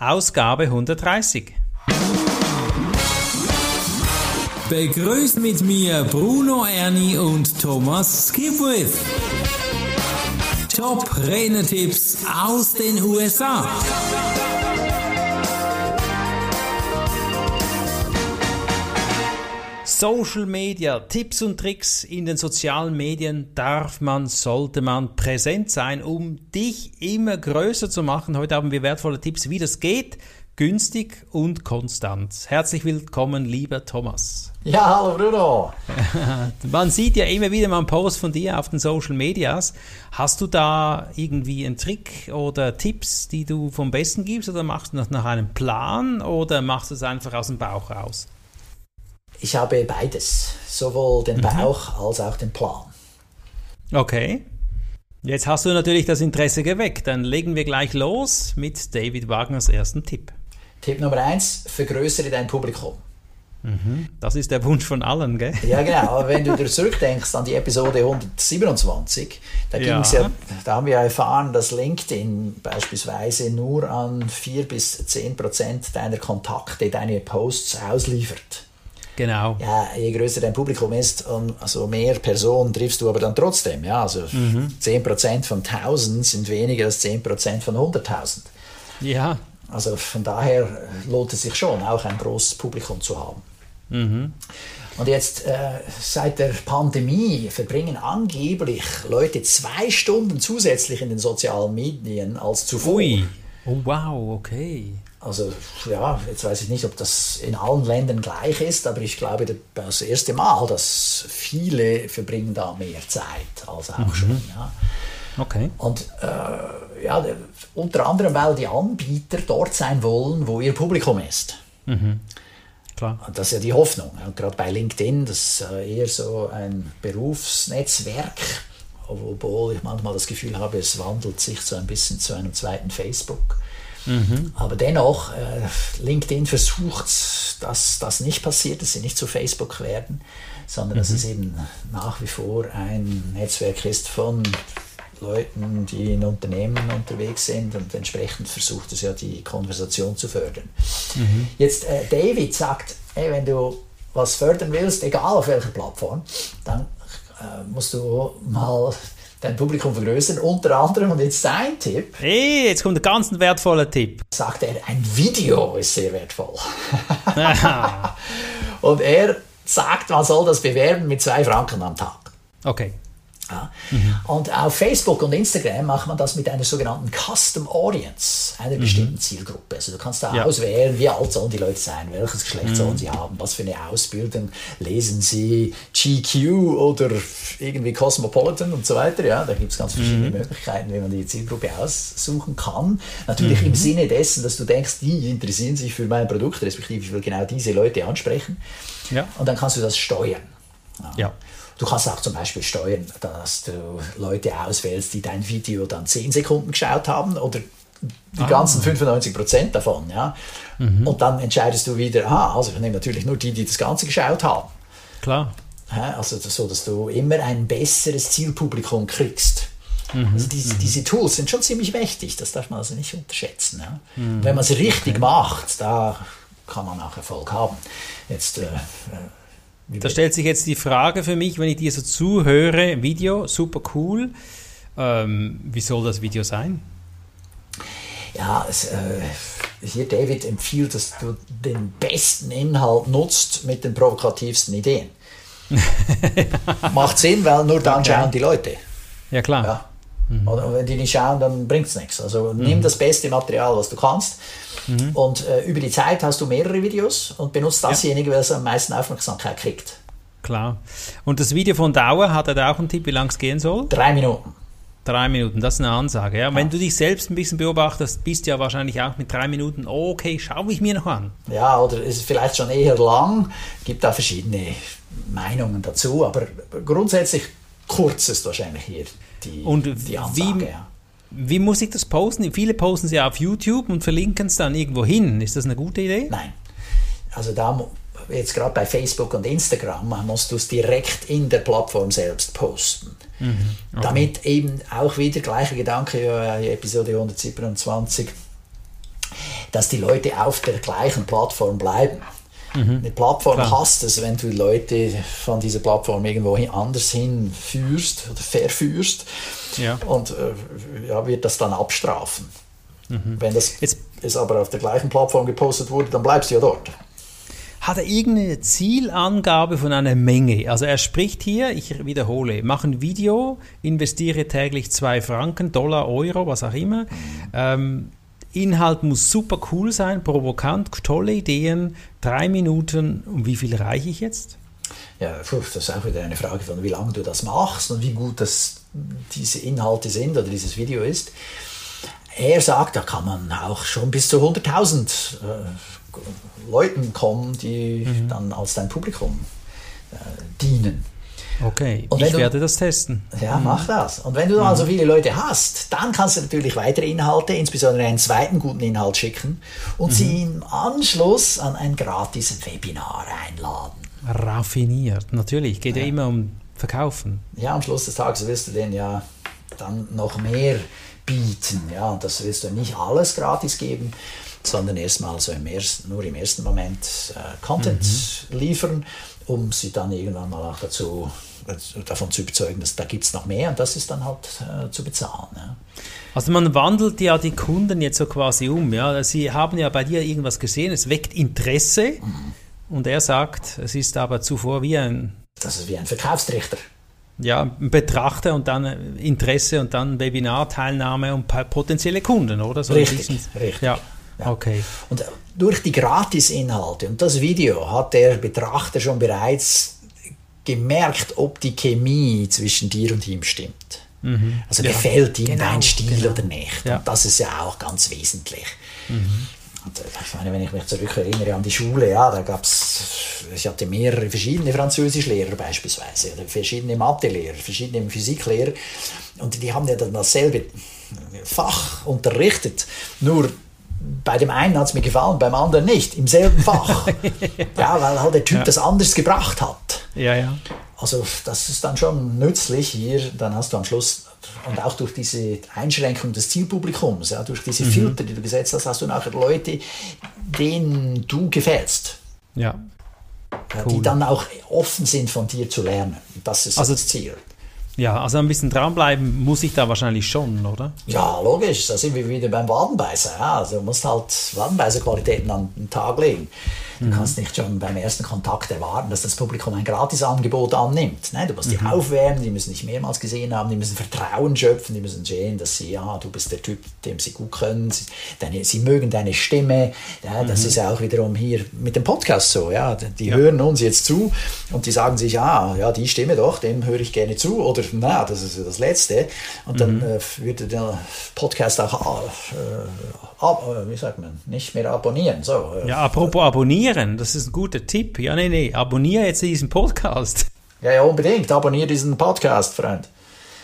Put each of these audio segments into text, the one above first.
Ausgabe 130. Begrüßt mit mir Bruno Ernie und Thomas Skipwith. Top Renetipps aus den USA. Social Media, Tipps und Tricks in den sozialen Medien darf man, sollte man präsent sein, um dich immer größer zu machen. Heute haben wir wertvolle Tipps, wie das geht, günstig und konstant. Herzlich willkommen, lieber Thomas. Ja, hallo Bruno. man sieht ja immer wieder mal einen Post von dir auf den Social Medias. Hast du da irgendwie einen Trick oder Tipps, die du vom Besten gibst oder machst du das nach einem Plan oder machst du es einfach aus dem Bauch raus? Ich habe beides, sowohl den mhm. Bauch als auch den Plan. Okay. Jetzt hast du natürlich das Interesse geweckt. Dann legen wir gleich los mit David Wagners ersten Tipp. Tipp Nummer eins: Vergrößere dein Publikum. Mhm. Das ist der Wunsch von allen, gell? Ja, genau. Aber wenn du dir zurückdenkst an die Episode 127, da, ja. ja, da haben wir erfahren, dass LinkedIn beispielsweise nur an 4 bis 10 Prozent deiner Kontakte, deine Posts ausliefert. Genau. Ja, je größer dein Publikum ist, also mehr Personen triffst du aber dann trotzdem. Ja, also mhm. 10% von 1000 sind weniger als 10% von 100.000. Ja. Also von daher lohnt es sich schon, auch ein großes Publikum zu haben. Mhm. Und jetzt äh, seit der Pandemie verbringen angeblich Leute zwei Stunden zusätzlich in den sozialen Medien als zuvor. Ui. Oh wow, okay. Also ja, jetzt weiß ich nicht, ob das in allen Ländern gleich ist, aber ich glaube, das erste Mal, dass viele verbringen da mehr Zeit als auch mhm. schon. Ja. Okay. Und äh, ja, unter anderem, weil die Anbieter dort sein wollen, wo ihr Publikum ist. Mhm. Klar. Das ist ja die Hoffnung. Und gerade bei LinkedIn, das ist äh, eher so ein Berufsnetzwerk, obwohl ich manchmal das Gefühl habe, es wandelt sich so ein bisschen zu einem zweiten Facebook. Mhm. Aber dennoch, äh, LinkedIn versucht, dass das nicht passiert, dass sie nicht zu Facebook werden, sondern mhm. dass es eben nach wie vor ein Netzwerk ist von Leuten, die in Unternehmen unterwegs sind und entsprechend versucht es ja die Konversation zu fördern. Mhm. Jetzt äh, David sagt, hey, wenn du was fördern willst, egal auf welcher Plattform, dann äh, musst du mal dein Publikum vergrößern. Unter anderem, und jetzt sein Tipp. Hey, jetzt kommt ein ganz wertvoller Tipp. Sagt er, ein Video ist sehr wertvoll. und er sagt, man soll das bewerben mit zwei Franken am Tag. Okay. Ja. Mhm. Und auf Facebook und Instagram macht man das mit einer sogenannten Custom Audience, einer mhm. bestimmten Zielgruppe. Also du kannst da ja. auswählen, wie alt sollen die Leute sein, welches Geschlecht mhm. sollen sie haben, was für eine Ausbildung, lesen sie GQ oder irgendwie Cosmopolitan und so weiter. Ja, da gibt es ganz verschiedene mhm. Möglichkeiten, wie man die Zielgruppe aussuchen kann. Natürlich im mhm. Sinne dessen, dass du denkst, die interessieren sich für mein Produkt, respektive ich will genau diese Leute ansprechen. Ja. Und dann kannst du das steuern. ja. Du kannst auch zum Beispiel steuern, dass du Leute auswählst, die dein Video dann 10 Sekunden geschaut haben oder die ah. ganzen 95 Prozent davon. Ja? Mhm. Und dann entscheidest du wieder, aha, also ich nehme natürlich nur die, die das Ganze geschaut haben. Klar. Also so, dass du immer ein besseres Zielpublikum kriegst. Mhm. Also diese, mhm. diese, Tools sind schon ziemlich mächtig, das darf man also nicht unterschätzen. Ja? Mhm. Wenn man es richtig okay. macht, da kann man auch Erfolg haben. Jetzt äh, da stellt sich jetzt die Frage für mich, wenn ich dir so zuhöre, Video, super cool, ähm, wie soll das Video sein? Ja, es, äh, hier David empfiehlt, dass du den besten Inhalt nutzt mit den provokativsten Ideen. Macht Sinn, weil nur dann okay. schauen die Leute. Ja, klar. Ja. Mhm. Und wenn die nicht schauen, dann bringt es nichts. Also mhm. nimm das beste Material, was du kannst. Mhm. Und äh, über die Zeit hast du mehrere Videos und benutzt dasjenige, ja. was am meisten Aufmerksamkeit kriegt. Klar. Und das Video von Dauer, hat er da auch einen Tipp, wie lang es gehen soll? Drei Minuten. Drei Minuten, das ist eine Ansage. Ja? ja. Wenn du dich selbst ein bisschen beobachtest, bist du ja wahrscheinlich auch mit drei Minuten, okay, schaue ich mir noch an. Ja, oder ist vielleicht schon eher lang. Gibt da verschiedene Meinungen dazu, aber grundsätzlich kurz ist wahrscheinlich hier die, und die Ansage. Wie, ja. wie muss ich das posten? Viele posten es ja auf YouTube und verlinken es dann irgendwo hin. Ist das eine gute Idee? Nein. Also da jetzt gerade bei Facebook und Instagram musst du es direkt in der Plattform selbst posten. Mhm. Okay. Damit eben auch wieder gleicher Gedanke, ja, Episode 127, dass die Leute auf der gleichen Plattform bleiben. Eine Plattform Klar. hasst es, wenn du Leute von dieser Plattform irgendwo hin- anders hinführst oder verführst Ja. und äh, ja, wird das dann abstrafen. Wenn das Jetzt- ist aber auf der gleichen Plattform gepostet wurde, dann bleibst du ja dort. Hat er irgendeine Zielangabe von einer Menge? Also er spricht hier, ich wiederhole, mache ein Video, investiere täglich zwei Franken, Dollar, Euro, was auch immer. Ähm, Inhalt muss super cool sein, provokant, tolle Ideen, drei Minuten. Und wie viel erreiche ich jetzt? Ja, das ist auch wieder eine Frage von, wie lange du das machst und wie gut das, diese Inhalte sind oder dieses Video ist. Er sagt, da kann man auch schon bis zu 100.000 äh, Leuten kommen, die dann als dein Publikum äh, dienen. Okay, ich du- werde das testen. Ja, mach das. Und wenn du dann also viele Leute hast, dann kannst du natürlich weitere Inhalte, insbesondere einen zweiten guten Inhalt schicken und sie im Anschluss an ein gratis Webinar einladen. Raffiniert, natürlich. Geht ja, immer um Verkaufen. ja, am Schluss des Tages willst du denen ja dann noch mehr bieten. Ja, und das willst du nicht alles gratis geben, sondern erstmal so im ersten, nur im ersten Moment äh, Content liefern, um sie dann irgendwann mal auch dazu äh, davon zu überzeugen, dass da gibt es noch mehr und das ist dann halt äh, zu bezahlen. Ja. Also man wandelt ja die Kunden jetzt so quasi um. Ja? Sie haben ja bei dir irgendwas gesehen, es weckt Interesse und er sagt, es ist aber zuvor wie ein, Das ist wie ein Verkaufstrichter. ja, ein Betrachter und dann äh, Interesse und dann Webinarteilnahme und potenzielle Kunden, oder? So Richtig, richtig. Ja, Ja. okay. Und äh, durch die Gratisinhalte und das Video hat der Betrachter schon bereits gemerkt, ob die Chemie zwischen dir und ihm stimmt. Also Ja, gefällt ihm genau, dein Stil genau. oder nicht. Ja. Und das ist ja auch ganz wesentlich. Und, äh, ich meine, wenn ich mich zurückerinnere an die Schule, ja, da gab es, ich hatte mehrere verschiedene Französischlehrer beispielsweise, oder verschiedene Mathelehrer, verschiedene Physiklehrer, und die haben ja dann dasselbe Fach unterrichtet, nur bei dem einen hat es mir gefallen, beim anderen nicht, im selben Fach. ja, weil halt der Typ das anders gebracht hat. Ja, ja. Also das ist dann schon nützlich hier, dann hast du am Schluss und auch durch diese Einschränkung des Zielpublikums, ja, durch diese Filter, die du gesetzt hast, hast du nachher Leute, denen du gefällst, Ja. ja, Cool. die dann auch offen sind von dir zu lernen. Das ist Also- das Ziel. Ja, also ein bisschen dranbleiben muss ich da wahrscheinlich schon, oder? Ja, logisch, da sind wir wieder beim Wadenbeißer. Ja. Also du musst halt Wadenbeißer-Qualitäten an den Tag legen. Du kannst nicht schon beim ersten Kontakt erwarten, dass das Publikum ein Gratisangebot annimmt. Nein, du musst die aufwärmen, die müssen dich mehrmals gesehen haben, die müssen Vertrauen schöpfen, die müssen sehen, dass sie, ja, du bist der Typ, dem sie gut können, sie, deine, sie mögen deine Stimme. Ja, das ist ja auch wiederum hier mit dem Podcast so. Ja. Die hören uns jetzt zu und die sagen sich, ah, ja, die Stimme doch, dem höre ich gerne zu. Oder, na, das ist ja das Letzte. Und dann äh, würde der Podcast auch, äh, ab, äh, wie sagt man, nicht mehr abonnieren. So, äh, Ja, apropos abonnieren, das ist ein guter Tipp. Ja, nee, nee, abonniere jetzt diesen Podcast. ja, ja, unbedingt. Abonniere diesen Podcast, Freund.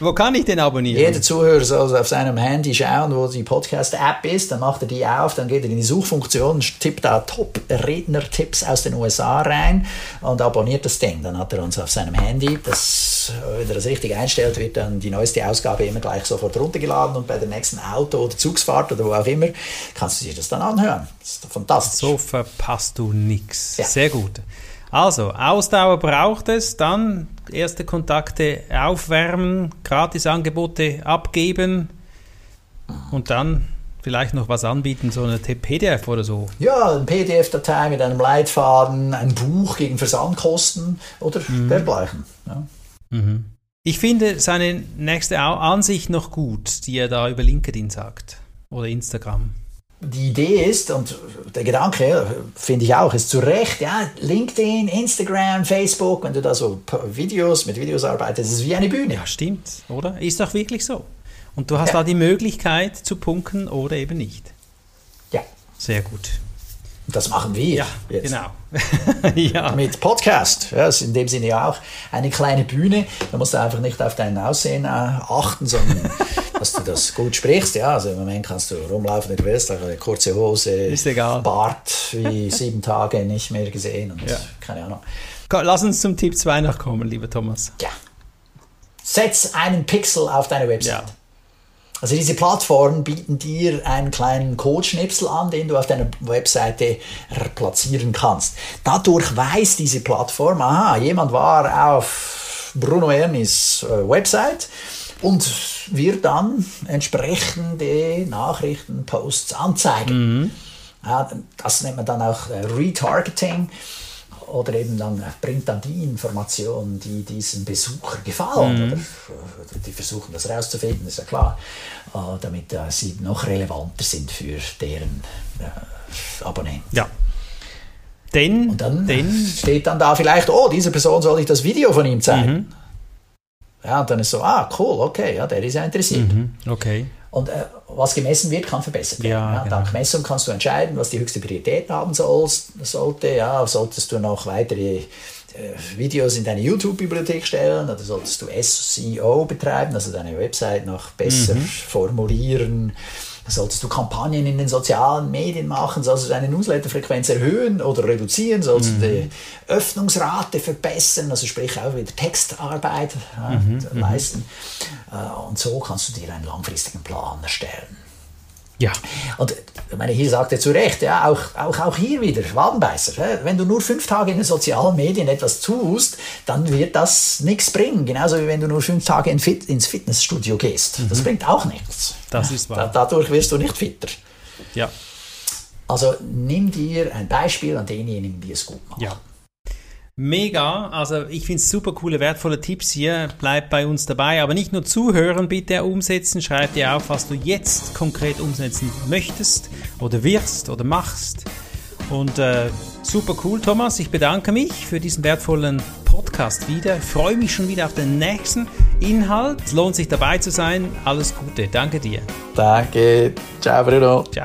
Wo kann ich den abonnieren? Jeder Zuhörer soll auf seinem Handy schauen, wo die Podcast-App ist, dann macht er die auf, dann geht er in die Suchfunktion, tippt da Top-Redner-Tipps aus den USA rein und abonniert das Ding. Dann hat er uns auf seinem Handy, das, wenn er das richtig einstellt, wird dann die neueste Ausgabe immer gleich sofort runtergeladen und bei der nächsten Auto- oder Zugsfahrt oder wo auch immer kannst du dir das dann anhören. Das ist fantastisch. So verpasst du nichts. Ja. Sehr gut. Also, Ausdauer braucht es, dann erste Kontakte aufwärmen, Gratisangebote abgeben und dann vielleicht noch was anbieten, so eine PDF oder so. Ja, eine PDF-Datei mit einem Leitfaden, ein Buch gegen Versandkosten oder dergleichen. Ja. Ich finde seine nächste Ansicht noch gut, die er da über LinkedIn sagt oder Instagram. Die Idee ist, und der Gedanke, ja, finde ich auch, ist zu Recht, ja, LinkedIn, Instagram, Facebook, wenn du da so Videos, mit Videos arbeitest, ist es wie eine Bühne. Ja, stimmt, oder? Ist doch wirklich so. Und du hast Ja. da die Möglichkeit zu punkten oder eben nicht. Ja, Sehr gut. Das machen wir Ja, jetzt. genau. ja. Mit Podcast. Ja, das ist in dem Sinne ja auch eine kleine Bühne. Da musst du einfach nicht auf dein Aussehen äh, achten, sondern dass du das gut sprichst. Ja, also im Moment kannst du rumlaufen, du willst, eine kurze Hose, Ist egal. Bart wie sieben Tage nicht mehr gesehen und Ja. keine Ahnung. Lass uns zum Tipp 2 noch kommen, lieber Thomas. Ja. Setz einen Pixel auf deine Website. Ja. Also diese Plattformen bieten dir einen kleinen Codeschnipsel an, den du auf deiner Webseite platzieren kannst. Dadurch weiß diese Plattform, aha, jemand war auf Bruno Ernis äh, Website und wird dann entsprechende Nachrichten, Posts anzeigen. Mhm. Das nennt man dann auch äh, Retargeting oder eben dann bringt dann die Informationen, die diesem Besucher gefallen. Mhm. Oder, die versuchen das herauszufinden, ist ja klar, äh, damit äh, sie noch relevanter sind für deren äh, Abonnenten. Ja. Denn, Und dann denn, steht dann da vielleicht, oh, diese Person soll ich das Video von ihm zeigen. Mhm. Ja, und dann ist so, ah, cool, okay, ja, der ist ja interessiert. Mhm, okay. Und äh, was gemessen wird, kann verbessert werden. Ja, ja, genau. Dank Messung kannst du entscheiden, was die höchste Priorität haben sollst, sollte. Ja, solltest du noch weitere äh, Videos in deine YouTube-Bibliothek stellen oder solltest du SEO betreiben, also deine Website noch besser Mhm. formulieren. Solltest du Kampagnen in den sozialen Medien machen, solltest du deine Newsletterfrequenz erhöhen oder reduzieren, sollst Mhm. du die Öffnungsrate verbessern, also sprich auch wieder Textarbeit ja, Mhm, leisten. Äh, Und so kannst du dir einen langfristigen Plan erstellen. Ja. Und ich meine, hier sagt er zu Recht, ja, auch, auch, auch hier wieder, Wadenbeißer. Wenn du nur fünf Tage in den sozialen Medien etwas tust, dann wird das nichts bringen. Genauso wie wenn du nur fünf Tage in Fit, ins Fitnessstudio gehst. Das bringt auch nichts. Mhm. Das ist wahr. dadurch wirst du nicht fitter. Ja. Also nimm dir ein Beispiel an denjenigen, die es gut machen. Ja. Mega, also ich finde es super coole, wertvolle Tipps hier. Bleib bei uns dabei, aber nicht nur zuhören, bitte umsetzen. Schreib dir auf, was du jetzt konkret umsetzen möchtest oder wirst oder machst. Und äh, super cool, Thomas. Ich bedanke mich für diesen wertvollen Podcast wieder. Ich freue mich schon wieder auf den nächsten Inhalt. Es lohnt sich dabei zu sein. Alles Gute. Danke dir. Danke. Ciao, Bruno. Ciao.